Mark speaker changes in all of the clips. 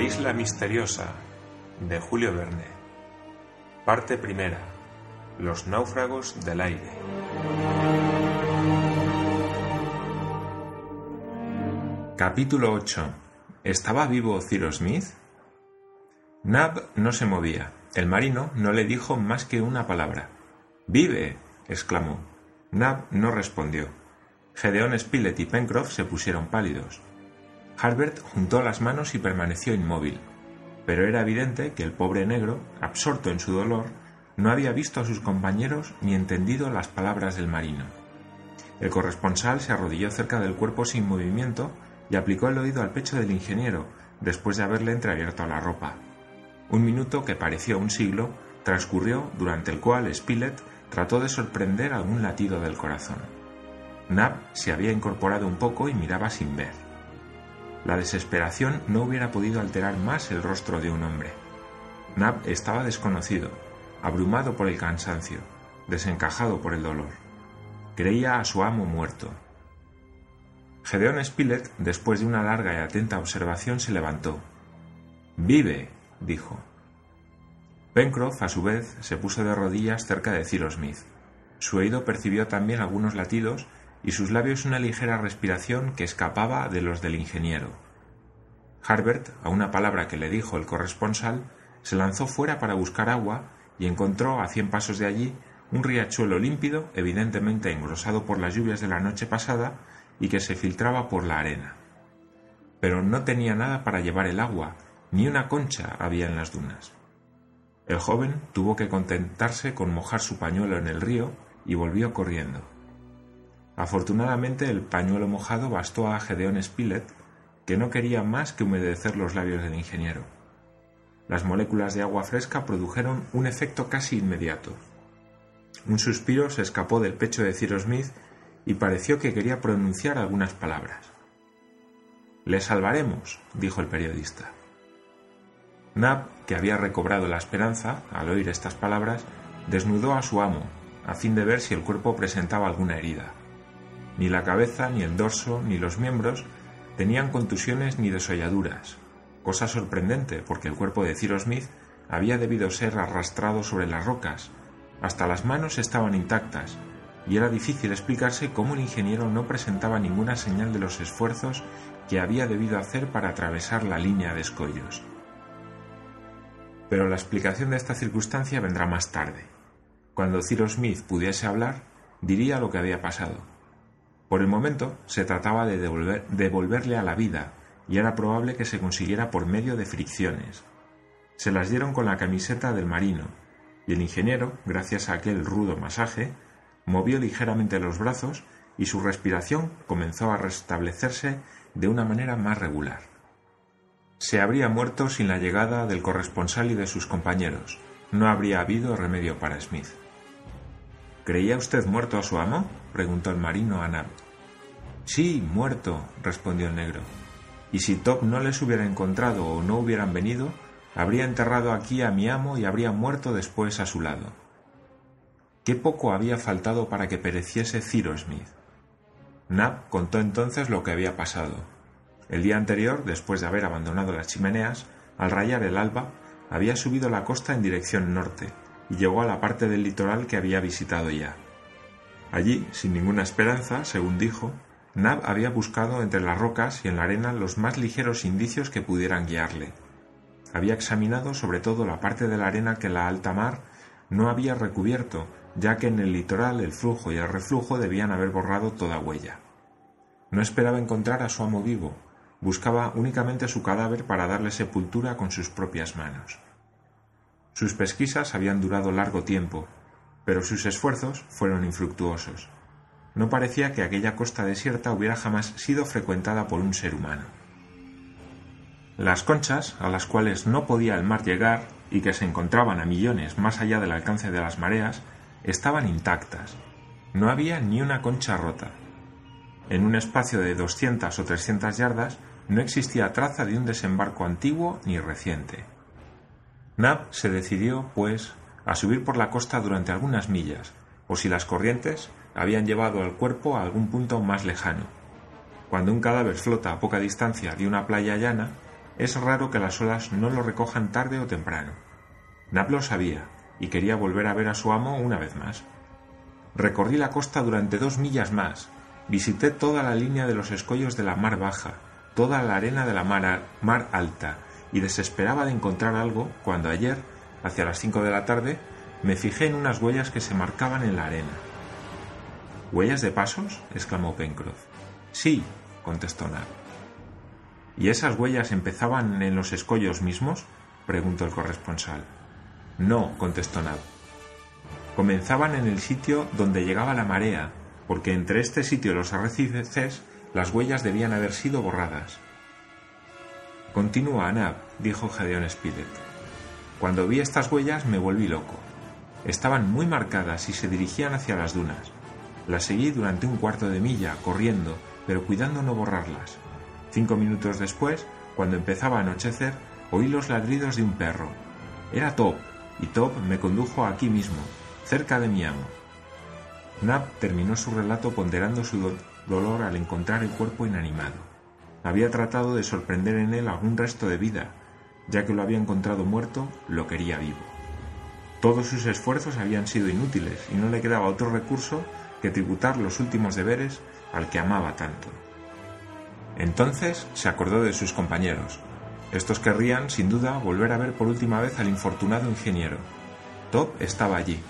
Speaker 1: La isla misteriosa de Julio Verne. Parte primera. Los náufragos del aire. Capítulo 8. ¿Estaba vivo Cyrus Smith? Nab no se movía. El marino no le dijo más que una palabra. ¡Vive! exclamó. Nab no respondió. Gedeón Spilett y Pencroff se pusieron pálidos. Harbert juntó las manos y permaneció inmóvil, pero era evidente que el pobre negro, absorto en su dolor, no había visto a sus compañeros ni entendido las palabras del marino. El corresponsal se arrodilló cerca del cuerpo sin movimiento y aplicó el oído al pecho del ingeniero después de haberle entreabierto la ropa. Un minuto que pareció un siglo transcurrió durante el cual Spilett trató de sorprender algún latido del corazón. Nab se había incorporado un poco y miraba sin ver. La desesperación no hubiera podido alterar más el rostro de un hombre. Nab estaba desconocido, abrumado por el cansancio, desencajado por el dolor. Creía a su amo muerto. Gedeón Spilett, después de una larga y atenta observación, se levantó. Vive, dijo. Pencroff, a su vez, se puso de rodillas cerca de Cyrus Smith. Su oído percibió también algunos latidos y sus labios una ligera respiración que escapaba de los del ingeniero. Harbert, a una palabra que le dijo el corresponsal, se lanzó fuera para buscar agua y encontró a cien pasos de allí un riachuelo límpido, evidentemente engrosado por las lluvias de la noche pasada y que se filtraba por la arena. Pero no tenía nada para llevar el agua, ni una concha había en las dunas. El joven tuvo que contentarse con mojar su pañuelo en el río y volvió corriendo. Afortunadamente el pañuelo mojado bastó a Gedeón Spilett, que no quería más que humedecer los labios del ingeniero. Las moléculas de agua fresca produjeron un efecto casi inmediato. Un suspiro se escapó del pecho de Cyrus Smith y pareció que quería pronunciar algunas palabras. Le salvaremos, dijo el periodista. Nab, que había recobrado la esperanza al oír estas palabras, desnudó a su amo, a fin de ver si el cuerpo presentaba alguna herida. Ni la cabeza, ni el dorso, ni los miembros tenían contusiones ni desolladuras, cosa sorprendente porque el cuerpo de Cyrus Smith había debido ser arrastrado sobre las rocas, hasta las manos estaban intactas, y era difícil explicarse cómo el ingeniero no presentaba ninguna señal de los esfuerzos que había debido hacer para atravesar la línea de escollos. Pero la explicación de esta circunstancia vendrá más tarde. Cuando Cyrus Smith pudiese hablar, diría lo que había pasado. Por el momento se trataba de devolverle a la vida y era probable que se consiguiera por medio de fricciones. Se las dieron con la camiseta del marino y el ingeniero, gracias a aquel rudo masaje, movió ligeramente los brazos y su respiración comenzó a restablecerse de una manera más regular. Se habría muerto sin la llegada del corresponsal y de sus compañeros. No habría habido remedio para Smith. ¿Creía usted muerto a su amo? preguntó el marino a Nab. Sí, muerto, respondió el negro. Y si Top no les hubiera encontrado o no hubieran venido, habría enterrado aquí a mi amo y habría muerto después a su lado. Qué poco había faltado para que pereciese Cyrus Smith. Nab contó entonces lo que había pasado. El día anterior, después de haber abandonado las chimeneas, al rayar el alba, había subido la costa en dirección norte y llegó a la parte del litoral que había visitado ya. Allí, sin ninguna esperanza, según dijo, Nab había buscado entre las rocas y en la arena los más ligeros indicios que pudieran guiarle. Había examinado sobre todo la parte de la arena que la alta mar no había recubierto, ya que en el litoral el flujo y el reflujo debían haber borrado toda huella. No esperaba encontrar a su amo vivo, buscaba únicamente su cadáver para darle sepultura con sus propias manos. Sus pesquisas habían durado largo tiempo, pero sus esfuerzos fueron infructuosos. No parecía que aquella costa desierta hubiera jamás sido frecuentada por un ser humano. Las conchas, a las cuales no podía el mar llegar y que se encontraban a millones más allá del alcance de las mareas, estaban intactas. No había ni una concha rota. En un espacio de doscientas o trescientas yardas no existía traza de un desembarco antiguo ni reciente. Nab se decidió, pues, a subir por la costa durante algunas millas, o si las corrientes habían llevado al cuerpo a algún punto más lejano. Cuando un cadáver flota a poca distancia de una playa llana, es raro que las olas no lo recojan tarde o temprano. Nab lo sabía y quería volver a ver a su amo una vez más. Recorrí la costa durante dos millas más, visité toda la línea de los escollos de la mar baja, toda la arena de la mar alta, y desesperaba de encontrar algo cuando ayer, hacia las cinco de la tarde, me fijé en unas huellas que se marcaban en la arena. ¿Huellas de pasos? exclamó Pencroff. Sí, contestó Nab. ¿Y esas huellas empezaban en los escollos mismos? preguntó el corresponsal. No, contestó Nab. Comenzaban en el sitio donde llegaba la marea, porque entre este sitio y los arrecifes las huellas debían haber sido borradas. Continúa, Nab, dijo Gedeón Spilett. Cuando vi estas huellas me volví loco. Estaban muy marcadas y se dirigían hacia las dunas. Las seguí durante un cuarto de milla, corriendo, pero cuidando no borrarlas. Cinco minutos después, cuando empezaba a anochecer, oí los ladridos de un perro. Era Top, y Top me condujo aquí mismo, cerca de mi amo. Nab terminó su relato ponderando su dolor al encontrar el cuerpo inanimado. Había tratado de sorprender en él algún resto de vida, ya que lo había encontrado muerto, lo quería vivo. Todos sus esfuerzos habían sido inútiles y no le quedaba otro recurso que tributar los últimos deberes al que amaba tanto. Entonces se acordó de sus compañeros. Estos querrían, sin duda, volver a ver por última vez al infortunado ingeniero. Top estaba allí.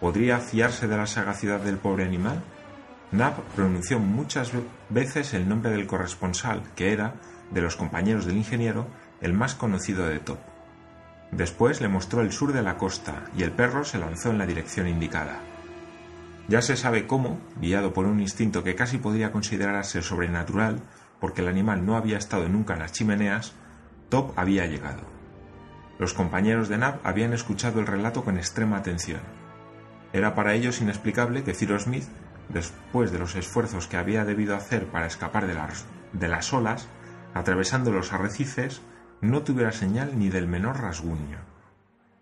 Speaker 1: ¿Podría fiarse de la sagacidad del pobre animal? Nab pronunció muchas veces el nombre del corresponsal, que era, de los compañeros del ingeniero, el más conocido de Top. Después le mostró el sur de la costa y el perro se lanzó en la dirección indicada. Ya se sabe cómo, guiado por un instinto que casi podría considerarse sobrenatural, porque el animal no había estado nunca en las chimeneas, Top había llegado. Los compañeros de Nab habían escuchado el relato con extrema atención. Era para ellos inexplicable que Cyrus Smith, después de los esfuerzos que había debido hacer para escapar de las, olas, atravesando los arrecifes, no tuviera señal ni del menor rasguño.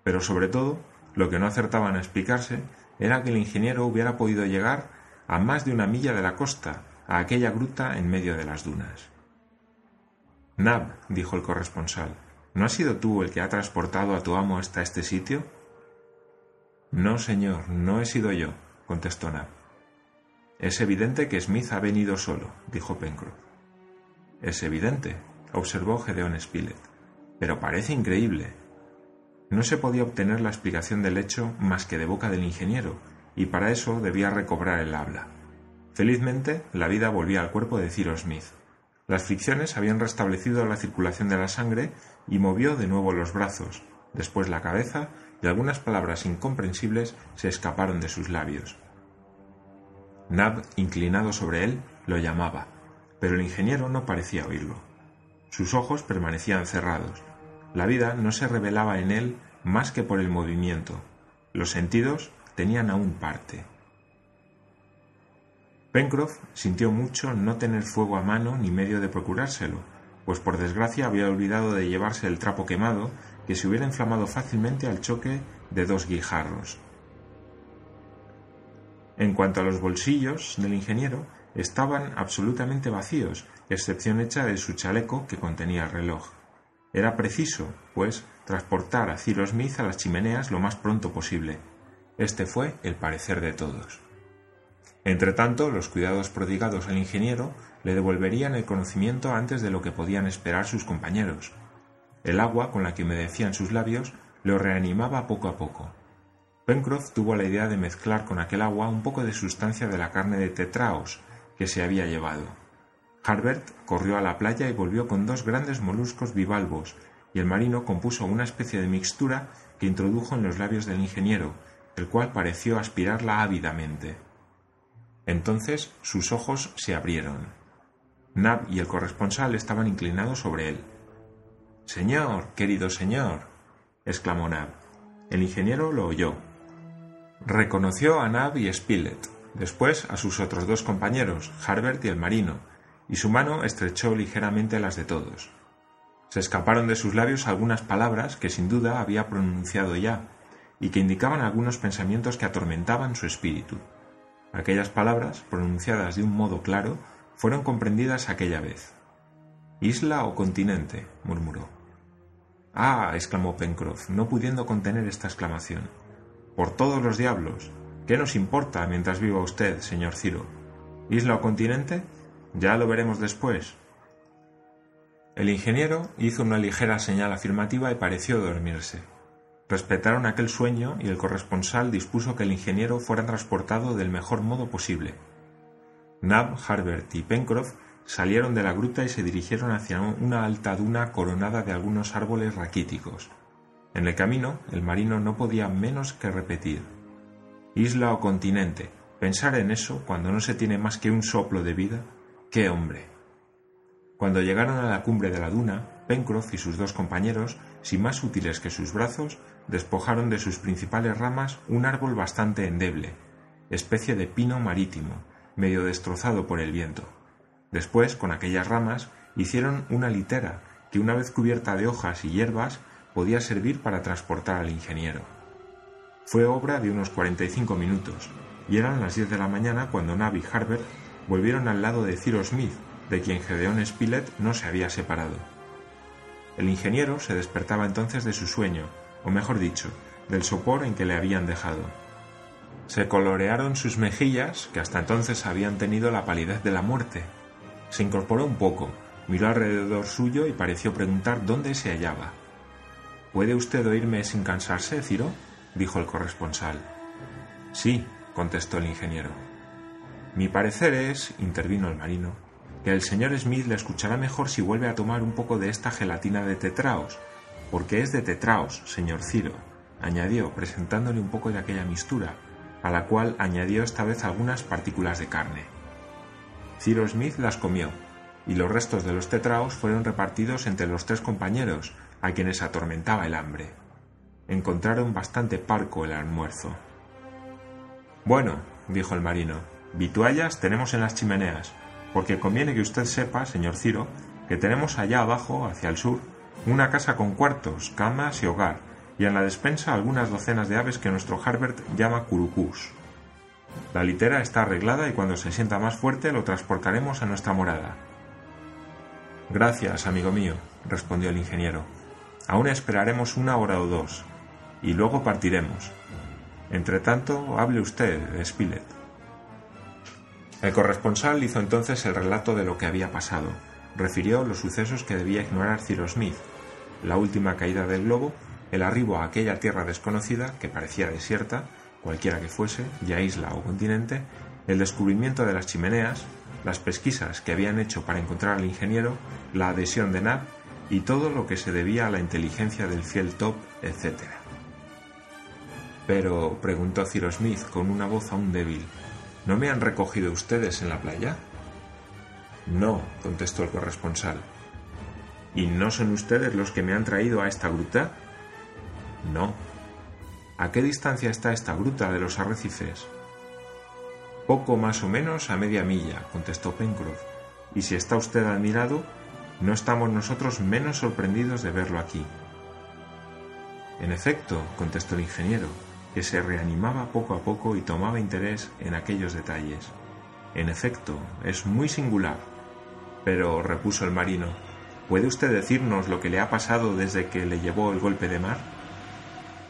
Speaker 1: Pero sobre todo, lo que no acertaban a explicarse era que el ingeniero hubiera podido llegar a más de una milla de la costa, a aquella gruta en medio de las dunas. Nab, dijo el corresponsal, ¿no has sido tú el que ha transportado a tu amo hasta este sitio? No, señor, no he sido yo, contestó Nab. Es evidente que Smith ha venido solo, dijo Pencroff. Es evidente, observó Gedeón Spilett, pero parece increíble. No se podía obtener la explicación del hecho más que de boca del ingeniero, y para eso debía recobrar el habla. Felizmente, la vida volvía al cuerpo de Cyrus Smith. Las fricciones habían restablecido la circulación de la sangre y movió de nuevo los brazos, después la cabeza y algunas palabras incomprensibles se escaparon de sus labios. Nab, inclinado sobre él, lo llamaba, pero el ingeniero no parecía oírlo. Sus ojos permanecían cerrados. La vida no se revelaba en él más que por el movimiento. Los sentidos tenían aún parte. Pencroff sintió mucho no tener fuego a mano ni medio de procurárselo, pues por desgracia había olvidado de llevarse el trapo quemado que se hubiera inflamado fácilmente al choque de dos guijarros. En cuanto a los bolsillos del ingeniero, estaban absolutamente vacíos, excepción hecha de su chaleco que contenía el reloj. Era preciso, pues, transportar a Cyrus Smith a las chimeneas lo más pronto posible. Este fue el parecer de todos. Entretanto, los cuidados prodigados al ingeniero le devolverían el conocimiento antes de lo que podían esperar sus compañeros. El agua con la que humedecían sus labios lo reanimaba poco a poco. Pencroff tuvo la idea de mezclar con aquel agua un poco de sustancia de la carne de tetraos que se había llevado. Harbert corrió a la playa y volvió con dos grandes moluscos bivalvos, y el marino compuso una especie de mixtura que introdujo en los labios del ingeniero, el cual pareció aspirarla ávidamente. Entonces sus ojos se abrieron. Nab y el corresponsal estaban inclinados sobre él. Señor, querido señor, exclamó Nab. El ingeniero lo oyó. Reconoció a Nab y Spilett, después a sus otros dos compañeros, Harbert y el marino, y su mano estrechó ligeramente las de todos. Se escaparon de sus labios algunas palabras que sin duda había pronunciado ya, y que indicaban algunos pensamientos que atormentaban su espíritu. Aquellas palabras, pronunciadas de un modo claro, fueron comprendidas aquella vez. ¿Isla o continente? murmuró. Ah, exclamó Pencroff, no pudiendo contener esta exclamación. Por todos los diablos. ¿Qué nos importa mientras viva usted, señor Ciro? ¿Isla o continente? Ya lo veremos después. El ingeniero hizo una ligera señal afirmativa y pareció dormirse. Respetaron aquel sueño y el corresponsal dispuso que el ingeniero fuera transportado del mejor modo posible. Nab, Harbert y Pencroff salieron de la gruta y se dirigieron hacia una alta duna coronada de algunos árboles raquíticos. En el camino, el marino no podía menos que repetir Isla o continente, pensar en eso cuando no se tiene más que un soplo de vida, qué hombre. Cuando llegaron a la cumbre de la duna, Pencroff y sus dos compañeros, sin más útiles que sus brazos, despojaron de sus principales ramas un árbol bastante endeble, especie de pino marítimo, medio destrozado por el viento. Después, con aquellas ramas, hicieron una litera que una vez cubierta de hojas y hierbas podía servir para transportar al ingeniero. Fue obra de unos 45 minutos, y eran las 10 de la mañana cuando Nab y Harbert volvieron al lado de Cyrus Smith, de quien Gedeón Spilett no se había separado. El ingeniero se despertaba entonces de su sueño, o mejor dicho, del sopor en que le habían dejado. Se colorearon sus mejillas, que hasta entonces habían tenido la palidez de la muerte. Se incorporó un poco, miró alrededor suyo y pareció preguntar dónde se hallaba. ¿Puede usted oírme sin cansarse, Ciro? dijo el corresponsal. Sí, contestó el ingeniero. Mi parecer es, intervino el marino, que el señor Smith le escuchará mejor si vuelve a tomar un poco de esta gelatina de tetraos, porque es de tetraos, señor Ciro, añadió, presentándole un poco de aquella mistura, a la cual añadió esta vez algunas partículas de carne. Ciro Smith las comió, y los restos de los tetraos fueron repartidos entre los tres compañeros, a quienes atormentaba el hambre. Encontraron bastante parco el almuerzo. Bueno, dijo el marino, vituallas tenemos en las chimeneas, porque conviene que usted sepa, señor Ciro, que tenemos allá abajo, hacia el sur, una casa con cuartos, camas y hogar, y en la despensa algunas docenas de aves que nuestro Harbert llama curucús. La litera está arreglada y cuando se sienta más fuerte lo transportaremos a nuestra morada. Gracias, amigo mío, respondió el ingeniero. Aún esperaremos una hora o dos, y luego partiremos. Entre tanto, hable usted, Spilett. El corresponsal hizo entonces el relato de lo que había pasado. Refirió los sucesos que debía ignorar Cyrus Smith, la última caída del globo, el arribo a aquella tierra desconocida, que parecía desierta, cualquiera que fuese, ya isla o continente, el descubrimiento de las chimeneas, las pesquisas que habían hecho para encontrar al ingeniero, la adhesión de Nab y todo lo que se debía a la inteligencia del fiel Top, etc. Pero, preguntó Cyrus Smith con una voz aún débil, ¿no me han recogido ustedes en la playa? No, contestó el corresponsal. ¿Y no son ustedes los que me han traído a esta gruta? No. ¿A qué distancia está esta gruta de los arrecifes? Poco más o menos a media milla, contestó Pencroff. Y si está usted admirado, no estamos nosotros menos sorprendidos de verlo aquí. En efecto, contestó el ingeniero, que se reanimaba poco a poco y tomaba interés en aquellos detalles. En efecto, es muy singular. Pero, repuso el marino, ¿puede usted decirnos lo que le ha pasado desde que le llevó el golpe de mar?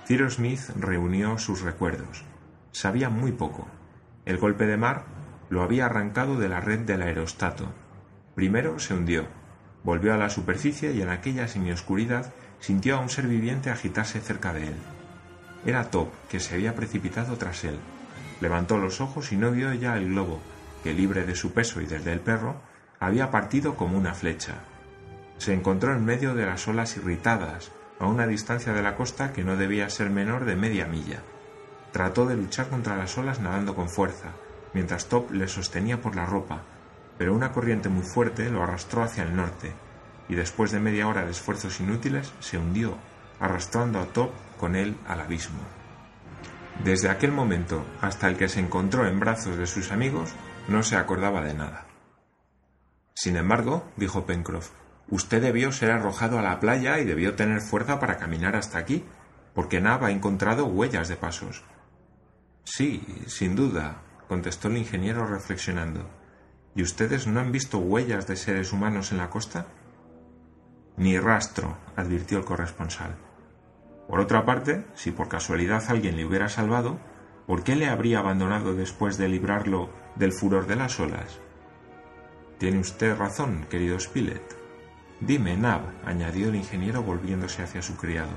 Speaker 1: Cyrus Smith reunió sus recuerdos. Sabía muy poco. El golpe de mar lo había arrancado de la red del aerostato. Primero se hundió, volvió a la superficie y en aquella semioscuridad sintió a un ser viviente agitarse cerca de él. Era Top, que se había precipitado tras él. Levantó los ojos y no vio ya el globo, que libre de su peso y del del perro, había partido como una flecha. Se encontró en medio de las olas irritadas, a una distancia de la costa que no debía ser menor de media milla. Trató de luchar contra las olas nadando con fuerza, mientras Top le sostenía por la ropa, pero una corriente muy fuerte lo arrastró hacia el norte, y después de media hora de esfuerzos inútiles se hundió, arrastrando a Top con él al abismo. Desde aquel momento hasta el que se encontró en brazos de sus amigos, no se acordaba de nada. Sin embargo, dijo Pencroff, usted debió ser arrojado a la playa y debió tener fuerza para caminar hasta aquí, porque Nab ha encontrado huellas de pasos. Sí, sin duda, contestó el ingeniero reflexionando. ¿Y ustedes no han visto huellas de seres humanos en la costa? Ni rastro, advirtió el corresponsal. Por otra parte, si por casualidad alguien le hubiera salvado, ¿por qué le habría abandonado después de librarlo del furor de las olas? Tiene usted razón, querido Spilett. Dime, Nab, añadió el ingeniero volviéndose hacia su criado.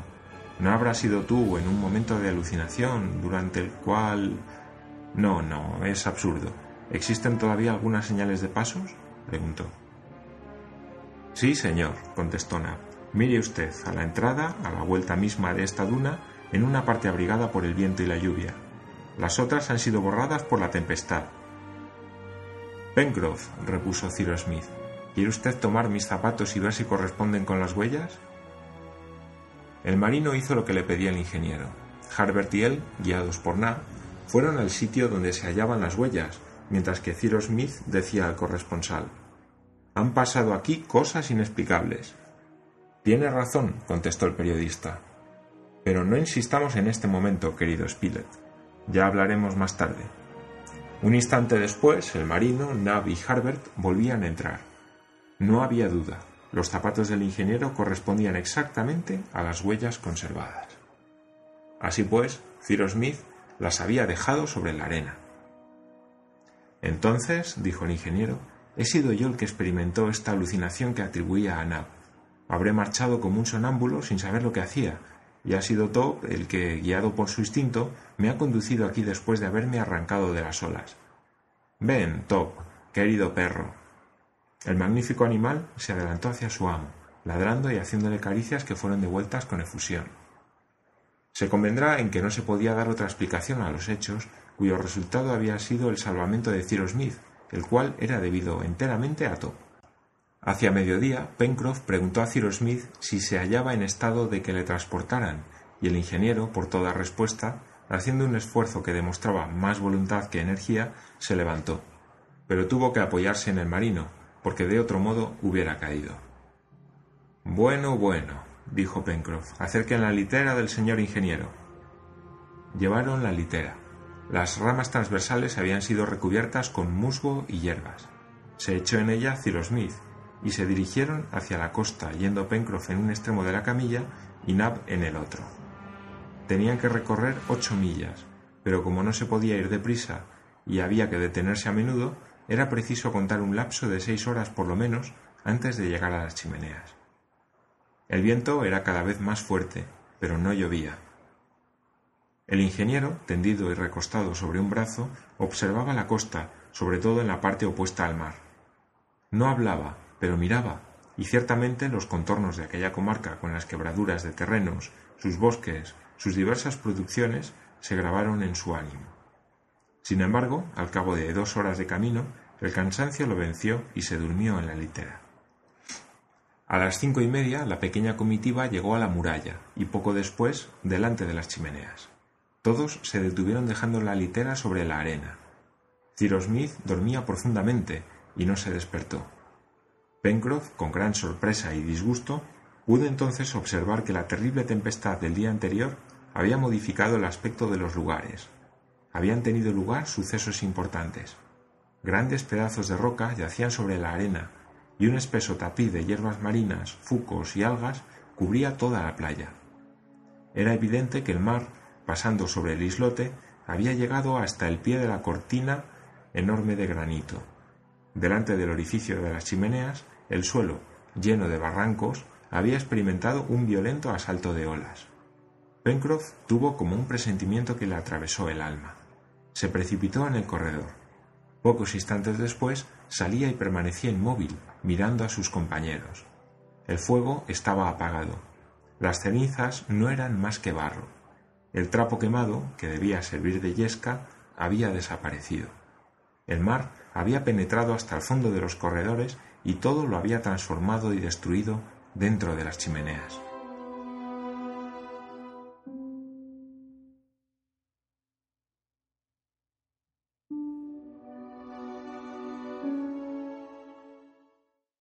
Speaker 1: ¿No habrás sido tú en un momento de alucinación durante el cual... No, no, es absurdo. ¿Existen todavía algunas señales de pasos? preguntó. Sí, señor, contestó Nab. Mire usted, a la entrada, a la vuelta misma de esta duna, en una parte abrigada por el viento y la lluvia. Las otras han sido borradas por la tempestad. Pencroff, repuso Cyrus Smith, ¿quiere usted tomar mis zapatos y ver si corresponden con las huellas? El marino hizo lo que le pedía el ingeniero. Harbert y él, guiados por Nab, fueron al sitio donde se hallaban las huellas, mientras que Cyrus Smith decía al corresponsal Han pasado aquí cosas inexplicables. Tiene razón, contestó el periodista. Pero no insistamos en este momento, querido Spilett. Ya hablaremos más tarde. Un instante después, el marino, Nab y Harbert volvían a entrar. No había duda. Los zapatos del ingeniero correspondían exactamente a las huellas conservadas. Así pues, Cyrus Smith las había dejado sobre la arena. Entonces, dijo el ingeniero, he sido yo el que experimentó esta alucinación que atribuía a Nab. Habré marchado como un sonámbulo sin saber lo que hacía, y ha sido Top el que, guiado por su instinto, me ha conducido aquí después de haberme arrancado de las olas. Ven, Top, querido perro, el magnífico animal se adelantó hacia su amo, ladrando y haciéndole caricias que fueron devueltas con efusión. Se convendrá en que no se podía dar otra explicación a los hechos cuyo resultado había sido el salvamento de Cyrus Smith, el cual era debido enteramente a Top. Hacia mediodía, Pencroff preguntó a Cyrus Smith si se hallaba en estado de que le transportaran, y el ingeniero, por toda respuesta, haciendo un esfuerzo que demostraba más voluntad que energía, se levantó. Pero tuvo que apoyarse en el marino, porque de otro modo hubiera caído. Bueno, bueno, dijo Pencroff, acerquen la litera del señor ingeniero. Llevaron la litera. Las ramas transversales habían sido recubiertas con musgo y hierbas. Se echó en ella Cyrus Smith y se dirigieron hacia la costa, yendo Pencroff en un extremo de la camilla y Nab en el otro. Tenían que recorrer ocho millas, pero como no se podía ir deprisa y había que detenerse a menudo, era preciso contar un lapso de seis horas por lo menos antes de llegar a las chimeneas. El viento era cada vez más fuerte, pero no llovía. El ingeniero, tendido y recostado sobre un brazo, observaba la costa, sobre todo en la parte opuesta al mar. No hablaba, pero miraba, y ciertamente los contornos de aquella comarca con las quebraduras de terrenos, sus bosques, sus diversas producciones, se grabaron en su ánimo. Sin embargo, al cabo de dos horas de camino, el cansancio lo venció y se durmió en la litera. A las cinco y media la pequeña comitiva llegó a la muralla y poco después delante de las chimeneas. Todos se detuvieron dejando la litera sobre la arena. Cyrus Smith dormía profundamente y no se despertó. Pencroff, con gran sorpresa y disgusto, pudo entonces observar que la terrible tempestad del día anterior había modificado el aspecto de los lugares, habían tenido lugar sucesos importantes. Grandes pedazos de roca yacían sobre la arena y un espeso tapiz de hierbas marinas, fucos y algas cubría toda la playa. Era evidente que el mar, pasando sobre el islote, había llegado hasta el pie de la cortina enorme de granito. Delante del orificio de las chimeneas, el suelo, lleno de barrancos, había experimentado un violento asalto de olas. Pencroff tuvo como un presentimiento que le atravesó el alma. Se precipitó en el corredor. Pocos instantes después salía y permanecía inmóvil, mirando a sus compañeros. El fuego estaba apagado. Las cenizas no eran más que barro. El trapo quemado, que debía servir de yesca, había desaparecido. El mar había penetrado hasta el fondo de los corredores y todo lo había transformado y destruido dentro de las chimeneas.